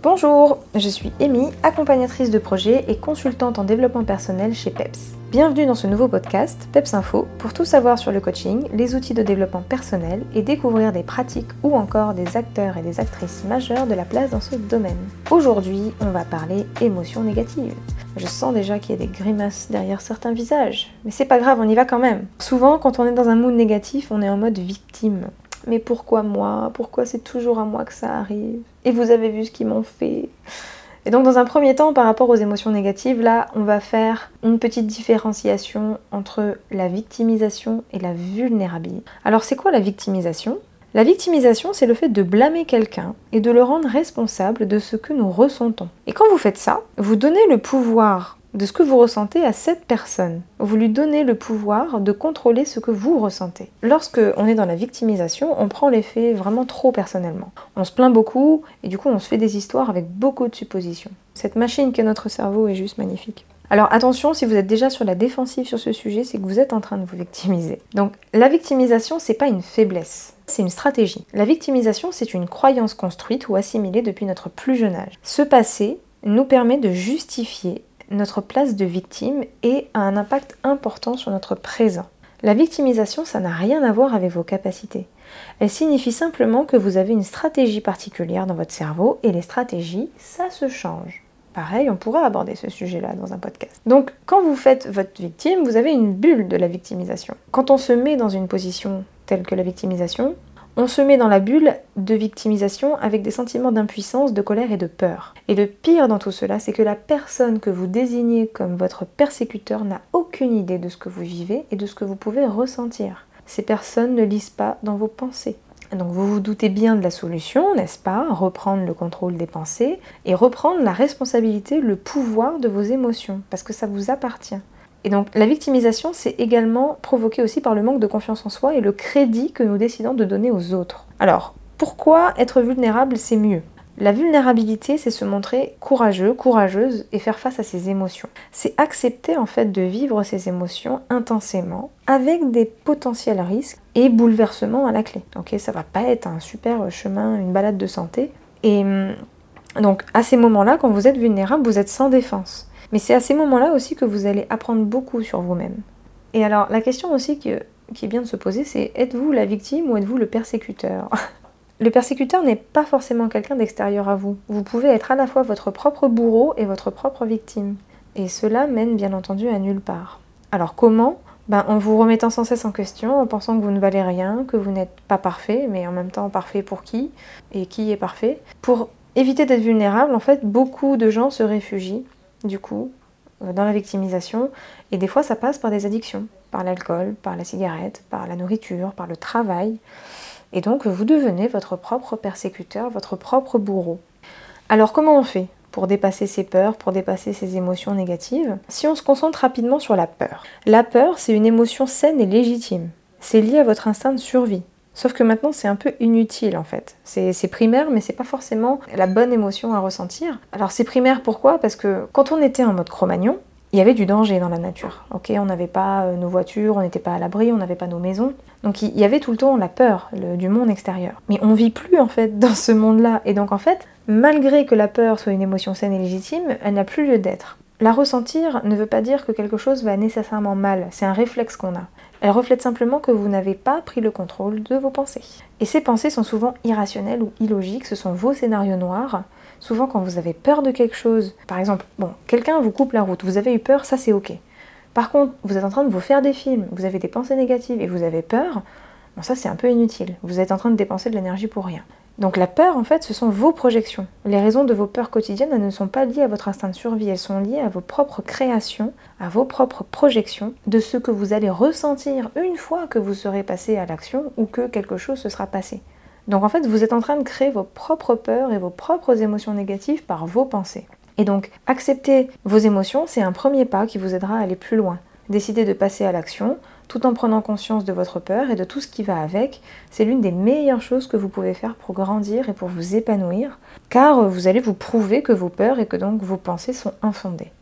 Bonjour, je suis Amy, accompagnatrice de projet et consultante en développement personnel chez PEPS. Bienvenue dans ce nouveau podcast, PEPS Info, pour tout savoir sur le coaching, les outils de développement personnel et découvrir des pratiques ou encore des acteurs et des actrices majeurs de la place dans ce domaine. Aujourd'hui, on va parler émotions négatives. Je sens déjà qu'il y a des grimaces derrière certains visages, mais c'est pas grave, on y va quand même. Souvent, quand on est dans un mood négatif, on est en mode victime mais pourquoi moi? Pourquoi c'est toujours à moi que ça arrive? Et vous avez vu ce qu'ils m'ont fait et donc dans un premier temps, par rapport aux émotions négatives, là, on va faire une petite différenciation entre la victimisation et la vulnérabilité. Alors c'est quoi la victimisation? La victimisation, c'est le fait de blâmer quelqu'un et de le rendre responsable de ce que nous ressentons. Et quand vous faites ça, vous donnez le pouvoir de ce que vous ressentez à cette personne. Vous lui donnez le pouvoir de contrôler ce que vous ressentez. Lorsque on est dans la victimisation, on prend les faits vraiment trop personnellement. On se plaint beaucoup et du coup on se fait des histoires avec beaucoup de suppositions. Cette machine qu'est notre cerveau est juste magnifique. Alors attention, si vous êtes déjà sur la défensive sur ce sujet, c'est que vous êtes en train de vous victimiser. Donc la victimisation, c'est pas une faiblesse, c'est une stratégie. La victimisation, c'est une croyance construite ou assimilée depuis notre plus jeune âge. Ce passé nous permet de justifier notre place de victime et a un impact important sur notre présent. La victimisation, ça n'a rien à voir avec vos capacités. Elle signifie simplement que vous avez une stratégie particulière dans votre cerveau et les stratégies, ça se change. Pareil, on pourra aborder ce sujet-là dans un podcast. Donc, quand vous faites votre victime, vous avez une bulle de la victimisation. Quand on se met dans une position telle que la victimisation, on se met dans la bulle de victimisation avec des sentiments d'impuissance, de colère et de peur. Et le pire dans tout cela, c'est que la personne que vous désignez comme votre persécuteur n'a aucune idée de ce que vous vivez et de ce que vous pouvez ressentir. Ces personnes ne lisent pas dans vos pensées. Donc vous vous doutez bien de la solution, n'est-ce pas? Reprendre le contrôle des pensées et reprendre la responsabilité, le pouvoir de vos émotions, parce que ça vous appartient. Et donc la victimisation, c'est également provoqué aussi par le manque de confiance en soi et le crédit que nous décidons de donner aux autres. Alors, pourquoi être vulnérable, c'est mieux? La vulnérabilité, c'est se montrer courageux, courageuse et faire face à ses émotions. C'est accepter en fait de vivre ses émotions intensément avec des potentiels risques et bouleversements à la clé. Ok, ça va pas être un super chemin, une balade de santé. Et hum, donc à ces moments-là, quand vous êtes vulnérable, vous êtes sans défense. Mais c'est à ces moments-là aussi que vous allez apprendre beaucoup sur vous-même. Et alors, la question aussi qui, est bien de se poser, c'est êtes-vous la victime ou êtes-vous le persécuteur? Le persécuteur n'est pas forcément quelqu'un d'extérieur à vous. Vous pouvez être à la fois votre propre bourreau et votre propre victime. Et cela mène bien entendu à nulle part. Alors comment? Ben, En vous remettant sans cesse en question, en pensant que vous ne valez rien, que vous n'êtes pas parfait, mais en même temps parfait pour qui? Et qui est parfait? Pour éviter d'être vulnérable, en fait, beaucoup de gens se réfugient du coup, euh, dans la victimisation. Et des fois, ça passe par des addictions, par l'alcool, par la cigarette, par la nourriture, par le travail. Et donc, vous devenez votre propre persécuteur, votre propre bourreau. Alors, comment on fait pour dépasser ses peurs, pour dépasser ses émotions négatives? Si on se concentre rapidement sur la peur. La peur, c'est une émotion saine et légitime. C'est lié à votre instinct de survie. Sauf que maintenant, c'est un peu inutile en fait. C'est primaire, mais c'est pas forcément la bonne émotion à ressentir. Alors c'est primaire pourquoi? Parce que quand on était en mode Cro-Magnon, il y avait du danger dans la nature. Ok, on n'avait pas euh, nos voitures, on n'était pas à l'abri, on n'avait pas nos maisons. Donc il y avait tout le temps la peur du monde extérieur. Mais on vit plus en fait dans ce monde-là. Et donc en fait, malgré que la peur soit une émotion saine et légitime, elle n'a plus lieu d'être. La ressentir ne veut pas dire que quelque chose va nécessairement mal, c'est un réflexe qu'on a. Elle reflète simplement que vous n'avez pas pris le contrôle de vos pensées. Et ces pensées sont souvent irrationnelles ou illogiques, ce sont vos scénarios noirs. Souvent quand vous avez peur de quelque chose, par exemple, bon, quelqu'un vous coupe la route, vous avez eu peur, ça c'est ok. Par contre, vous êtes en train de vous faire des films, vous avez des pensées négatives et vous avez peur, bon ça c'est un peu inutile. Vous êtes en train de dépenser de l'énergie pour rien. Donc la peur, en fait, ce sont vos projections. Les raisons de vos peurs quotidiennes, elles ne sont pas liées à votre instinct de survie, elles sont liées à vos propres créations, à vos propres projections, de ce que vous allez ressentir une fois que vous serez passé à l'action ou que quelque chose se sera passé. Donc en fait, vous êtes en train de créer vos propres peurs et vos propres émotions négatives par vos pensées. Et donc, accepter vos émotions, c'est un premier pas qui vous aidera à aller plus loin. Décider de passer à l'action, tout en prenant conscience de votre peur et de tout ce qui va avec, c'est l'une des meilleures choses que vous pouvez faire pour grandir et pour vous épanouir, car vous allez vous prouver que vos peurs et que donc vos pensées sont infondées.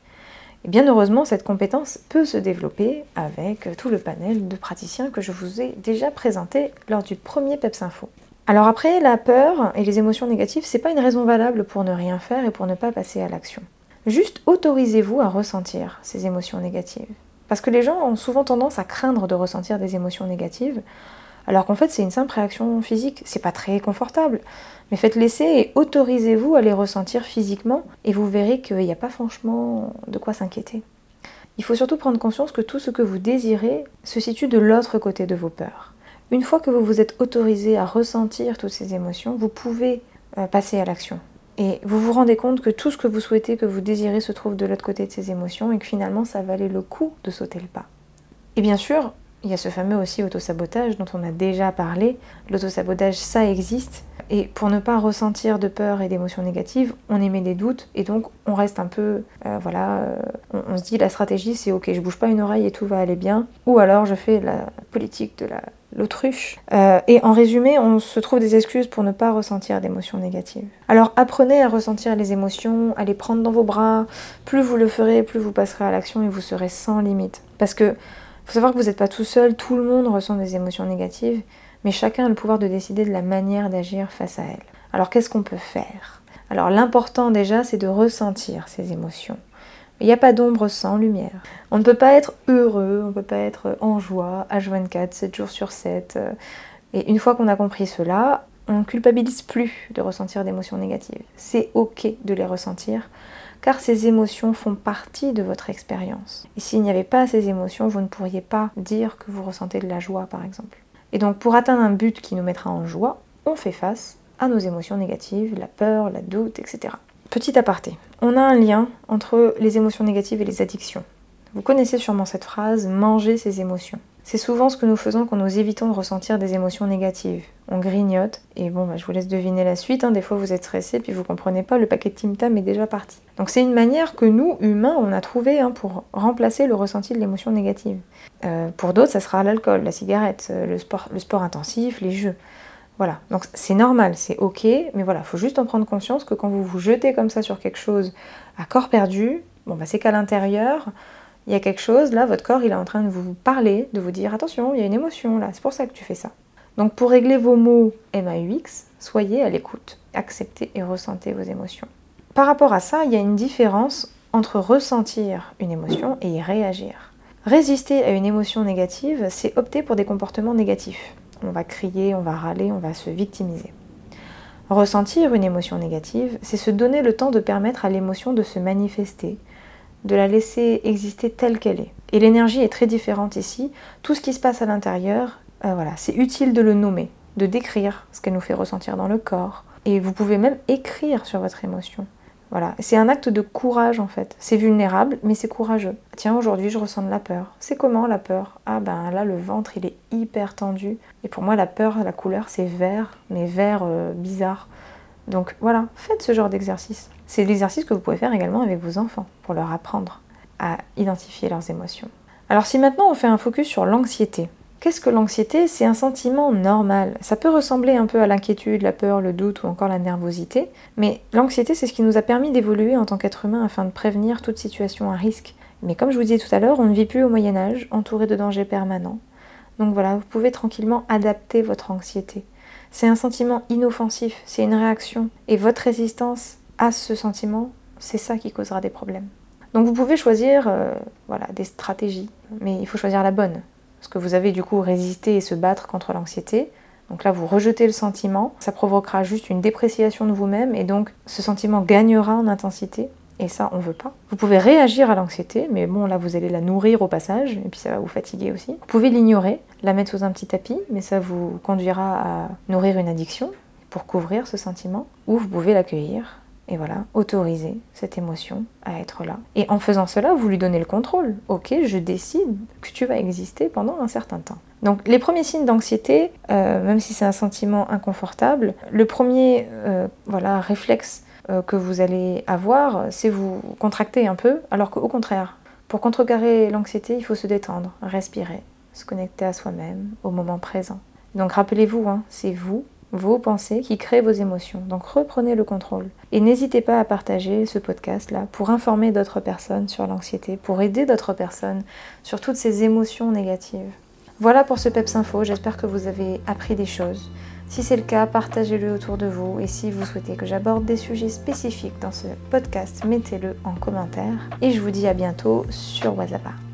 Et bien heureusement, cette compétence peut se développer avec tout le panel de praticiens que je vous ai déjà présenté lors du premier PEPS Info. Alors après, la peur et les émotions négatives, c'est pas une raison valable pour ne rien faire et pour ne pas passer à l'action. Juste autorisez-vous à ressentir ces émotions négatives. Parce que les gens ont souvent tendance à craindre de ressentir des émotions négatives, alors qu'en fait c'est une simple réaction physique, c'est pas très confortable. Mais faites laisser et autorisez-vous à les ressentir physiquement et vous verrez qu'il n'y a pas franchement de quoi s'inquiéter. Il faut surtout prendre conscience que tout ce que vous désirez se situe de l'autre côté de vos peurs. Une fois que vous vous êtes autorisé à ressentir toutes ces émotions, vous pouvez euh, passer à l'action. Et vous vous rendez compte que tout ce que vous souhaitez, que vous désirez se trouve de l'autre côté de ces émotions et que finalement ça valait le coup de sauter le pas. Et bien sûr, il y a ce fameux aussi autosabotage dont on a déjà parlé. L'autosabotage, ça existe. Et pour ne pas ressentir de peur et d'émotions négatives, on émet des doutes et donc on reste un peu, euh, voilà, euh, on, se dit la stratégie c'est ok, je bouge pas une oreille et tout va aller bien, ou alors je fais la politique de l'autruche. Euh, et en résumé, on se trouve des excuses pour ne pas ressentir d'émotions négatives. Alors apprenez à ressentir les émotions, à les prendre dans vos bras. Plus vous le ferez, plus vous passerez à l'action et vous serez sans limite. Parce que faut savoir que vous n'êtes pas tout seul, tout le monde ressent des émotions négatives mais chacun a le pouvoir de décider de la manière d'agir face à elle. Alors qu'est-ce qu'on peut faire? Alors l'important déjà, c'est de ressentir ces émotions. Il n'y a pas d'ombre sans lumière. On ne peut pas être heureux, on ne peut pas être en joie, H24, 7 jours sur 7. Et une fois qu'on a compris cela, on ne culpabilise plus de ressentir d'émotions négatives. C'est ok de les ressentir, car ces émotions font partie de votre expérience. Et s'il n'y avait pas ces émotions, vous ne pourriez pas dire que vous ressentez de la joie, par exemple. Et donc pour atteindre un but qui nous mettra en joie, on fait face à nos émotions négatives, la peur, la doute, etc. Petit aparté, on a un lien entre les émotions négatives et les addictions. Vous connaissez sûrement cette phrase, manger ses émotions. C'est souvent ce que nous faisons quand nous évitons de ressentir des émotions négatives. On grignote, et bon, bah, je vous laisse deviner la suite. Hein. Des fois, vous êtes stressé, puis vous comprenez pas, le paquet de Tim Tam est déjà parti. Donc, c'est une manière que nous, humains, on a trouvé hein, pour remplacer le ressenti de l'émotion négative. Euh, pour d'autres, ça sera l'alcool, la cigarette, euh, le sport intensif, les jeux. Voilà, donc c'est normal, c'est ok, mais voilà, il faut juste en prendre conscience que quand vous vous jetez comme ça sur quelque chose à corps perdu, bon bah c'est qu'à l'intérieur, il y a quelque chose, là, votre corps, il est en train de vous parler, de vous dire attention, il y a une émotion là, c'est pour ça que tu fais ça. Donc pour régler vos mots MAUX, soyez à l'écoute, acceptez et ressentez vos émotions. Par rapport à ça, il y a une différence entre ressentir une émotion et y réagir. Résister à une émotion négative, c'est opter pour des comportements négatifs. On va crier, on va râler, on va se victimiser. Ressentir une émotion négative, c'est se donner le temps de permettre à l'émotion de se manifester, de la laisser exister telle qu'elle est. Et l'énergie est très différente ici. Tout ce qui se passe à l'intérieur, euh, voilà, c'est utile de le nommer, de décrire ce qu'elle nous fait ressentir dans le corps. Et vous pouvez même écrire sur votre émotion. Voilà, c'est un acte de courage en fait. C'est vulnérable, mais c'est courageux. Tiens, aujourd'hui, je ressens de la peur. C'est comment la peur? Ah ben là, le ventre, il est hyper tendu. Et pour moi, la peur, la couleur, c'est vert, mais vert euh, bizarre. Donc voilà, faites ce genre d'exercice. C'est l'exercice que vous pouvez faire également avec vos enfants pour leur apprendre à identifier leurs émotions. Alors si maintenant on fait un focus sur l'anxiété, qu'est-ce que l'anxiété? C'est un sentiment normal. Ça peut ressembler un peu à l'inquiétude, la peur, le doute ou encore la nervosité, mais l'anxiété c'est ce qui nous a permis d'évoluer en tant qu'être humain afin de prévenir toute situation à risque. Mais comme je vous disais tout à l'heure, on ne vit plus au Moyen Âge, entouré de dangers permanents. Donc voilà, vous pouvez tranquillement adapter votre anxiété. C'est un sentiment inoffensif, c'est une réaction. Et votre résistance à ce sentiment, c'est ça qui causera des problèmes. Donc vous pouvez choisir euh, voilà, des stratégies, mais il faut choisir la bonne. Parce que vous avez du coup résisté et se battre contre l'anxiété. Donc là, vous rejetez le sentiment, ça provoquera juste une dépréciation de vous-même et donc ce sentiment gagnera en intensité et ça, on veut pas. Vous pouvez réagir à l'anxiété, mais bon, là, vous allez la nourrir au passage, et puis ça va vous fatiguer aussi. Vous pouvez l'ignorer, la mettre sous un petit tapis, mais ça vous conduira à nourrir une addiction pour couvrir ce sentiment. Ou vous pouvez l'accueillir, et voilà, autoriser cette émotion à être là. Et en faisant cela, vous lui donnez le contrôle. Ok, je décide que tu vas exister pendant un certain temps. Donc les premiers signes d'anxiété, euh, même si c'est un sentiment inconfortable, le premier euh, voilà, réflexe euh, que vous allez avoir, c'est vous contracter un peu, alors qu'au contraire, pour contrecarrer l'anxiété, il faut se détendre, respirer, se connecter à soi-même, au moment présent. Donc rappelez-vous, hein, c'est vous, vos pensées qui créent vos émotions. Donc reprenez le contrôle. Et n'hésitez pas à partager ce podcast-là pour informer d'autres personnes sur l'anxiété, pour aider d'autres personnes sur toutes ces émotions négatives. Voilà pour ce PEPS Info, j'espère que vous avez appris des choses. Si c'est le cas, partagez-le autour de vous et si vous souhaitez que j'aborde des sujets spécifiques dans ce podcast, mettez-le en commentaire. Et je vous dis à bientôt sur WhatsApp.